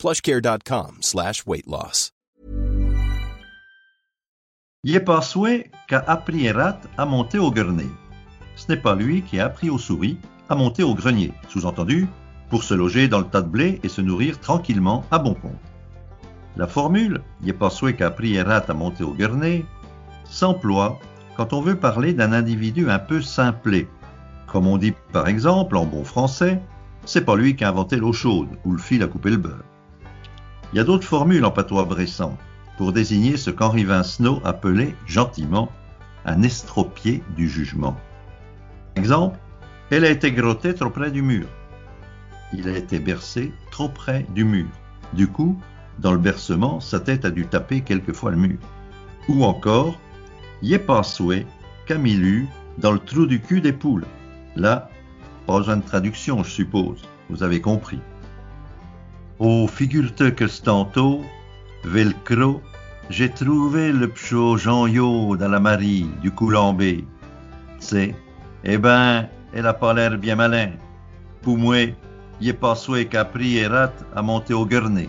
plushcare.com slash weight loss. Il est pas souhait qu'a appris Erat à monter au grenier. Ce n'est pas lui qui a appris aux souris à monter au grenier, sous-entendu, pour se loger dans le tas de blé et se nourrir tranquillement à bon compte. La formule « il est pas souhait qu'a appris Erat à monter au grenier » s'emploie quand on veut parler d'un individu un peu simplé, comme on dit par exemple en bon français, c'est pas lui qui a inventé l'eau chaude ou le fil à couper le beurre. Il y a d'autres formules en patois récent pour désigner ce qu'Henri Vincenot appelait gentiment un estropié du jugement. Exemple, elle a été grottée trop près du mur. Il a été bercé trop près du mur. Du coup, dans le bercement, sa tête a dû taper quelquefois le mur. Ou encore, y est pas souhait Camille dans le trou du cul des poules. Là, pas besoin de traduction, je suppose. Vous avez compris. Oh, figure-te que tantôt, velcro, j'ai trouvé le pchot Jean-Yo dans la Marie du Coulambé. C'est, eh ben, elle a pas l'air bien malin. Pour moi, y est pas souhait pris et rate à monter au Guernet.